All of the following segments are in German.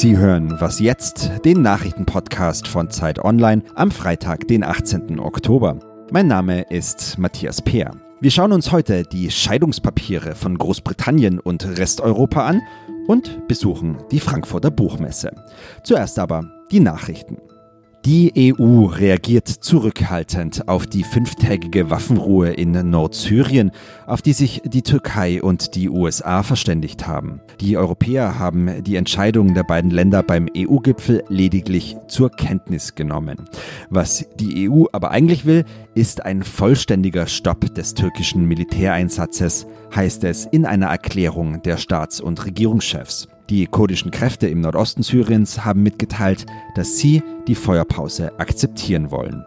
Sie hören Was jetzt, den Nachrichtenpodcast von Zeit Online am Freitag, den 18. Oktober. Mein Name ist Matthias Peer. Wir schauen uns heute die Scheidungspapiere von Großbritannien und Resteuropa an und besuchen die Frankfurter Buchmesse. Zuerst aber die Nachrichten. Die EU reagiert zurückhaltend auf die fünftägige Waffenruhe in Nordsyrien, auf die sich die Türkei und die USA verständigt haben. Die Europäer haben die Entscheidung der beiden Länder beim EU-Gipfel lediglich zur Kenntnis genommen. Was die EU aber eigentlich will, ist ein vollständiger Stopp des türkischen Militäreinsatzes, heißt es in einer Erklärung der Staats- und Regierungschefs. Die kurdischen Kräfte im Nordosten Syriens haben mitgeteilt, dass sie die Feuerpause akzeptieren wollen.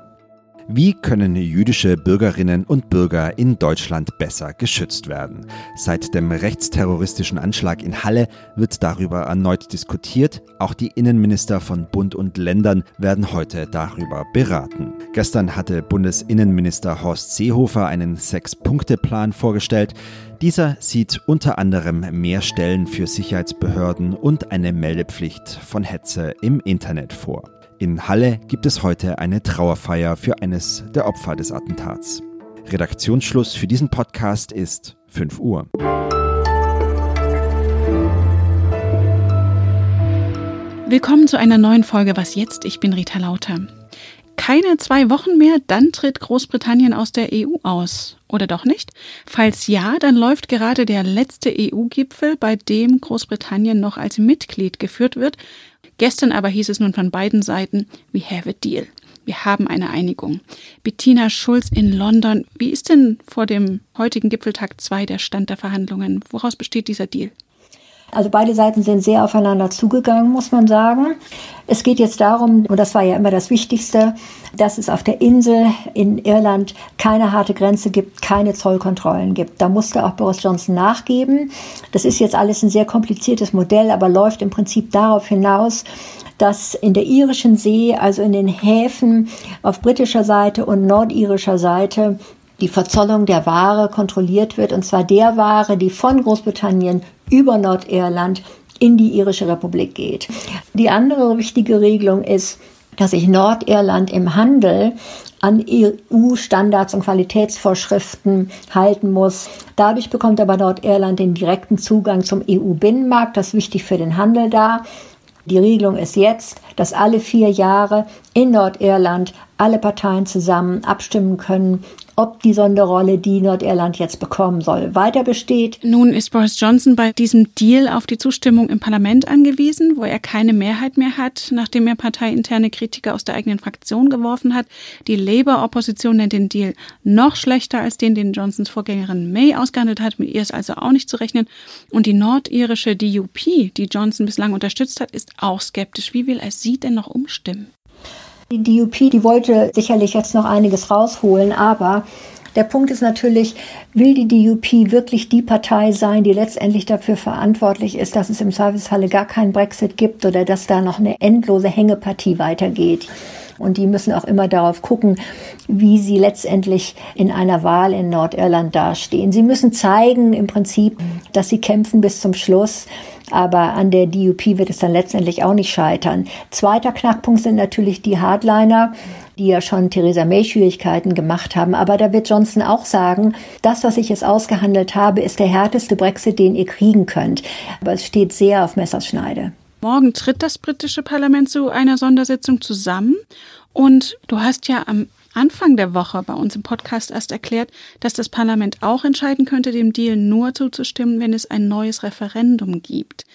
Wie können jüdische Bürgerinnen und Bürger in Deutschland besser geschützt werden? Seit dem rechtsterroristischen Anschlag in Halle wird darüber erneut diskutiert. Auch die Innenminister von Bund und Ländern werden heute darüber beraten. Gestern hatte Bundesinnenminister Horst Seehofer einen Sechs-Punkte-Plan vorgestellt. Dieser sieht unter anderem mehr Stellen für Sicherheitsbehörden und eine Meldepflicht von Hetze im Internet vor. In Halle gibt es heute eine Trauerfeier für eines der Opfer des Attentats. Redaktionsschluss für diesen Podcast ist 5 Uhr. Willkommen zu einer neuen Folge Was jetzt? Ich bin Rita Lauter. Keine zwei Wochen mehr, dann tritt Großbritannien aus der EU aus. Oder doch nicht? Falls ja, dann läuft gerade der letzte EU-Gipfel, bei dem Großbritannien noch als Mitglied geführt wird, Gestern aber hieß es nun von beiden Seiten, we have a deal. Wir haben eine Einigung. Bettina Schulz in London. Wie ist denn vor dem heutigen Gipfeltag 2 der Stand der Verhandlungen? Woraus besteht dieser Deal? Also beide Seiten sind sehr aufeinander zugegangen, muss man sagen. Es geht jetzt darum, und das war ja immer das Wichtigste, dass es auf der Insel in Irland keine harte Grenze gibt, keine Zollkontrollen gibt. Da musste auch Boris Johnson nachgeben. Das ist jetzt alles ein sehr kompliziertes Modell, aber läuft im Prinzip darauf hinaus, dass in der irischen See, also in den Häfen auf britischer Seite und nordirischer Seite, die Verzollung der Ware kontrolliert wird, und zwar der Ware, die von Großbritannien über Nordirland in die irische Republik geht. Die andere wichtige Regelung ist, dass sich Nordirland im Handel an EU-Standards und Qualitätsvorschriften halten muss. Dadurch bekommt aber Nordirland den direkten Zugang zum EU-Binnenmarkt. Das ist wichtig für den Handel da. Die Regelung ist jetzt, dass alle vier Jahre in Nordirland alle Parteien zusammen abstimmen können, ob die Sonderrolle, die Nordirland jetzt bekommen soll, weiter besteht. Nun ist Boris Johnson bei diesem Deal auf die Zustimmung im Parlament angewiesen, wo er keine Mehrheit mehr hat, nachdem er parteiinterne Kritiker aus der eigenen Fraktion geworfen hat. Die Labour-Opposition nennt den Deal noch schlechter als den, den Johnsons Vorgängerin May ausgehandelt hat. Mit ihr ist also auch nicht zu rechnen. Und die nordirische DUP, die Johnson bislang unterstützt hat, ist auch skeptisch. Wie will er sie denn noch umstimmen? Die DUP, die wollte sicherlich jetzt noch einiges rausholen, aber der Punkt ist natürlich, will die DUP wirklich die Partei sein, die letztendlich dafür verantwortlich ist, dass es im Zweifelsfalle gar keinen Brexit gibt oder dass da noch eine endlose Hängepartie weitergeht? Und die müssen auch immer darauf gucken, wie sie letztendlich in einer Wahl in Nordirland dastehen. Sie müssen zeigen im Prinzip, dass sie kämpfen bis zum Schluss. Aber an der DUP wird es dann letztendlich auch nicht scheitern. Zweiter Knackpunkt sind natürlich die Hardliner die ja schon Theresa May Schwierigkeiten gemacht haben. Aber da wird Johnson auch sagen, das, was ich jetzt ausgehandelt habe, ist der härteste Brexit, den ihr kriegen könnt. Aber es steht sehr auf Messerschneide. Morgen tritt das britische Parlament zu einer Sondersitzung zusammen. Und du hast ja am Anfang der Woche bei uns im Podcast erst erklärt, dass das Parlament auch entscheiden könnte, dem Deal nur zuzustimmen, wenn es ein neues Referendum gibt.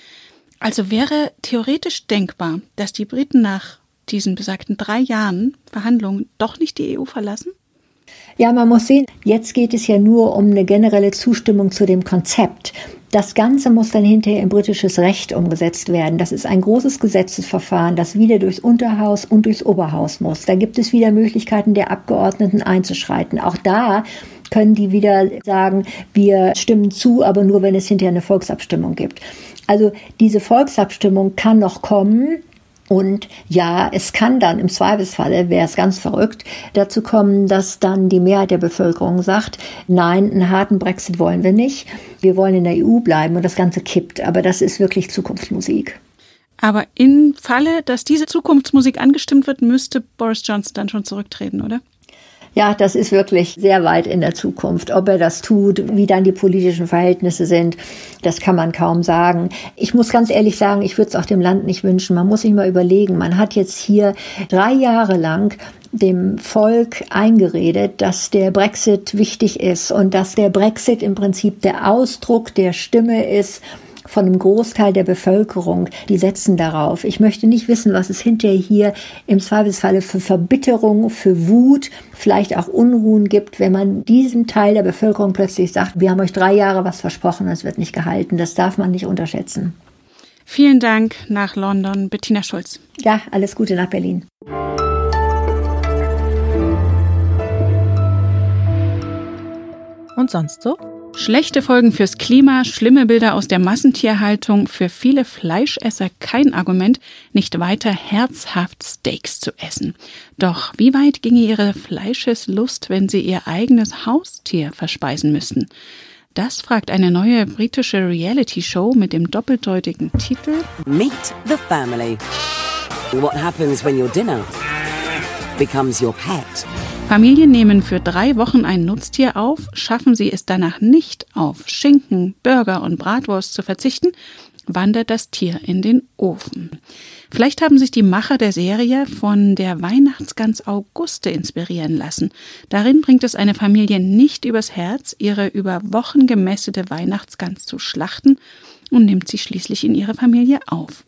Also wäre theoretisch denkbar, dass die Briten nach diesen besagten drei Jahren Verhandlungen doch nicht die EU verlassen? Ja, man muss sehen, jetzt geht es ja nur um eine generelle Zustimmung zu dem Konzept. Das Ganze muss dann hinterher in britisches Recht umgesetzt werden. Das ist ein großes Gesetzesverfahren, das wieder durchs Unterhaus und durchs Oberhaus muss. Da gibt es wieder Möglichkeiten der Abgeordneten einzuschreiten. Auch da können die wieder sagen, wir stimmen zu, aber nur wenn es hinterher eine Volksabstimmung gibt. Also diese Volksabstimmung kann noch kommen. Und ja, es kann dann im Zweifelsfalle, wäre es ganz verrückt, dazu kommen, dass dann die Mehrheit der Bevölkerung sagt, nein, einen harten Brexit wollen wir nicht. Wir wollen in der EU bleiben und das Ganze kippt. Aber das ist wirklich Zukunftsmusik. Aber im Falle, dass diese Zukunftsmusik angestimmt wird, müsste Boris Johnson dann schon zurücktreten, oder? Ja, das ist wirklich sehr weit in der Zukunft. Ob er das tut, wie dann die politischen Verhältnisse sind, das kann man kaum sagen. Ich muss ganz ehrlich sagen, ich würde es auch dem Land nicht wünschen. Man muss sich mal überlegen, man hat jetzt hier drei Jahre lang dem Volk eingeredet, dass der Brexit wichtig ist und dass der Brexit im Prinzip der Ausdruck der Stimme ist von einem Großteil der Bevölkerung, die setzen darauf. Ich möchte nicht wissen, was es hinterher hier im Zweifelsfalle für Verbitterung, für Wut, vielleicht auch Unruhen gibt, wenn man diesem Teil der Bevölkerung plötzlich sagt, wir haben euch drei Jahre was versprochen, es wird nicht gehalten. Das darf man nicht unterschätzen. Vielen Dank nach London, Bettina Schulz. Ja, alles Gute nach Berlin. Und sonst so? Schlechte Folgen fürs Klima, schlimme Bilder aus der Massentierhaltung, für viele Fleischesser kein Argument, nicht weiter herzhaft Steaks zu essen. Doch wie weit ginge ihre Fleischeslust, wenn sie ihr eigenes Haustier verspeisen müssten? Das fragt eine neue britische Reality-Show mit dem doppeldeutigen Titel Meet the Family. What happens when your dinner becomes your pet? Familien nehmen für drei Wochen ein Nutztier auf, schaffen sie es danach nicht auf Schinken, Burger und Bratwurst zu verzichten, wandert das Tier in den Ofen. Vielleicht haben sich die Macher der Serie von der Weihnachtsgans Auguste inspirieren lassen. Darin bringt es eine Familie nicht übers Herz, ihre über Wochen gemästete Weihnachtsgans zu schlachten und nimmt sie schließlich in ihre Familie auf.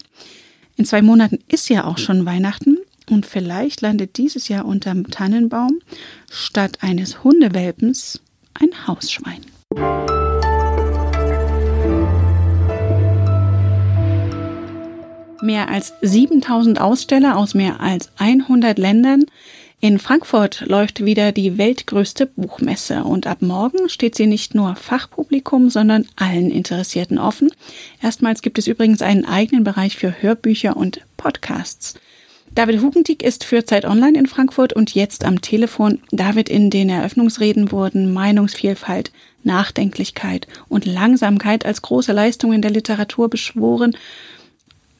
In zwei Monaten ist ja auch schon Weihnachten und vielleicht landet dieses Jahr unterm Tannenbaum statt eines Hundewelpens ein Hausschwein. Mehr als 7000 Aussteller aus mehr als 100 Ländern. In Frankfurt läuft wieder die weltgrößte Buchmesse und ab morgen steht sie nicht nur Fachpublikum, sondern allen Interessierten offen. Erstmals gibt es übrigens einen eigenen Bereich für Hörbücher und Podcasts. David Hugendiek ist für Zeit Online in Frankfurt und jetzt am Telefon. David, in den Eröffnungsreden wurden Meinungsvielfalt, Nachdenklichkeit und Langsamkeit als große Leistungen der Literatur beschworen.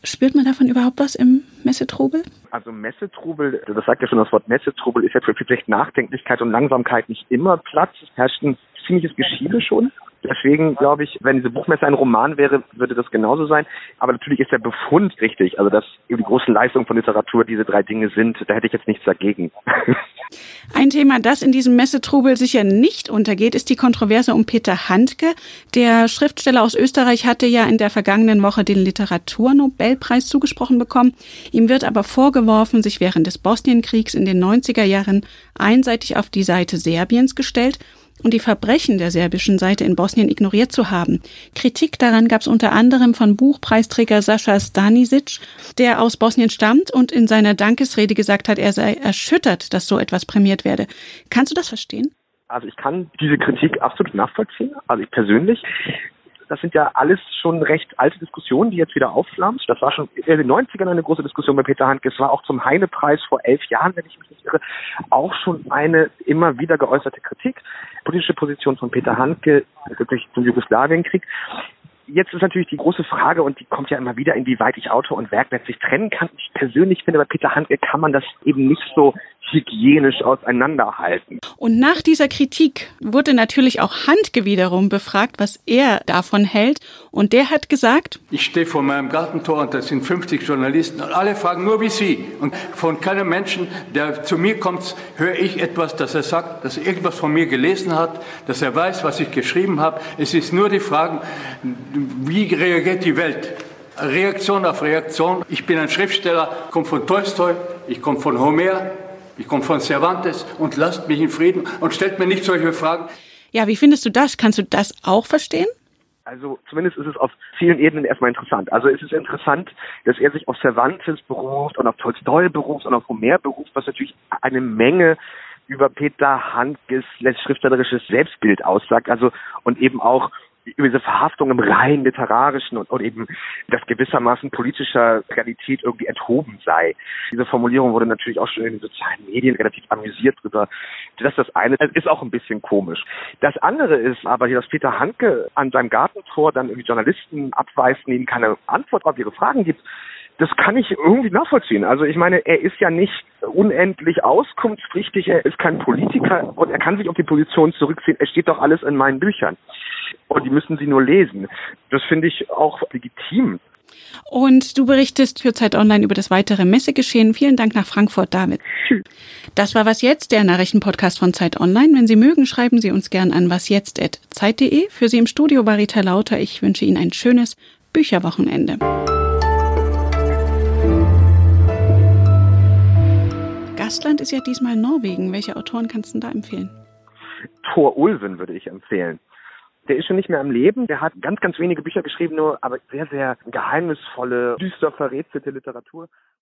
Spürt man davon überhaupt was im Messetrubel? Also Messetrubel, das sagt ja schon das Wort Messetrubel, ist ja für vielleicht Nachdenklichkeit und Langsamkeit nicht immer Platz. Es herrscht ein ziemliches Geschiebe schon. Deswegen glaube ich, wenn diese Buchmesse ein Roman wäre, würde das genauso sein. Aber natürlich ist der Befund richtig. Also, dass die großen Leistungen von Literatur diese drei Dinge sind, da hätte ich jetzt nichts dagegen. Ein Thema, das in diesem Messetrubel sicher nicht untergeht, ist die Kontroverse um Peter Handke. Der Schriftsteller aus Österreich hatte ja in der vergangenen Woche den Literaturnobelpreis zugesprochen bekommen. Ihm wird aber vorgeworfen, sich während des Bosnienkriegs in den 90er Jahren einseitig auf die Seite Serbiens gestellt und die Verbrechen der serbischen Seite in Bosnien ignoriert zu haben. Kritik daran gab es unter anderem von Buchpreisträger Sascha Stanisic, der aus Bosnien stammt und in seiner Dankesrede gesagt hat, er sei erschüttert, dass so etwas prämiert werde. Kannst du das verstehen? Also ich kann diese Kritik absolut nachvollziehen, also ich persönlich. Das sind ja alles schon recht alte Diskussionen, die jetzt wieder aufflammen. Das war schon in den 90ern eine große Diskussion bei Peter Handke. Es war auch zum Heine-Preis vor elf Jahren, wenn ich mich nicht irre, auch schon eine immer wieder geäußerte Kritik. Politische Position von Peter Handke wirklich zum Jugoslawienkrieg jetzt ist natürlich die große Frage, und die kommt ja immer wieder, inwieweit ich Autor und Werk letztlich trennen kann. Ich persönlich finde, bei Peter Handke kann man das eben nicht so hygienisch auseinanderhalten. Und nach dieser Kritik wurde natürlich auch Handke wiederum befragt, was er davon hält. Und der hat gesagt, ich stehe vor meinem Gartentor und da sind 50 Journalisten und alle fragen nur wie Sie. Und von keinem Menschen, der zu mir kommt, höre ich etwas, dass er sagt, dass er irgendwas von mir gelesen hat, dass er weiß, was ich geschrieben habe. Es ist nur die Frage, wie reagiert die Welt? Reaktion auf Reaktion. Ich bin ein Schriftsteller, komme von Tolstoi, ich komme von Homer, ich komme von Cervantes und lasst mich in Frieden und stellt mir nicht solche Fragen. Ja, wie findest du das? Kannst du das auch verstehen? Also zumindest ist es auf vielen Ebenen erstmal interessant. Also es ist interessant, dass er sich auf Cervantes beruft und auf Tolstoi beruft und auf Homer beruft, was natürlich eine Menge über Peter Handkes schriftstellerisches Selbstbild aussagt. Also und eben auch über diese Verhaftung im rein literarischen und, und eben das gewissermaßen politischer Realität irgendwie enthoben sei. Diese Formulierung wurde natürlich auch schon in den sozialen Medien relativ amüsiert drüber. Das ist das eine. Das ist auch ein bisschen komisch. Das andere ist aber, dass Peter Hanke an seinem Gartentor dann irgendwie Journalisten abweist und ihnen keine Antwort auf ihre Fragen gibt das kann ich irgendwie nachvollziehen. Also ich meine, er ist ja nicht unendlich auskunftspflichtig, er ist kein Politiker und er kann sich auf die Position zurückziehen. Es steht doch alles in meinen Büchern. Und die müssen sie nur lesen. Das finde ich auch legitim. Und du berichtest für Zeit Online über das weitere Messegeschehen. Vielen Dank nach Frankfurt, David. Das war Was Jetzt, der Nachrichtenpodcast von Zeit Online. Wenn Sie mögen, schreiben Sie uns gern an wasjetzt.zeit.de. Für Sie im Studio war Rita Lauter. Ich wünsche Ihnen ein schönes Bücherwochenende. Gastland ist ja diesmal Norwegen. Welche Autoren kannst du da empfehlen? Thor Ulven würde ich empfehlen. Der ist schon nicht mehr am Leben. Der hat ganz, ganz wenige Bücher geschrieben, nur aber sehr, sehr geheimnisvolle, düster verrätselte Literatur.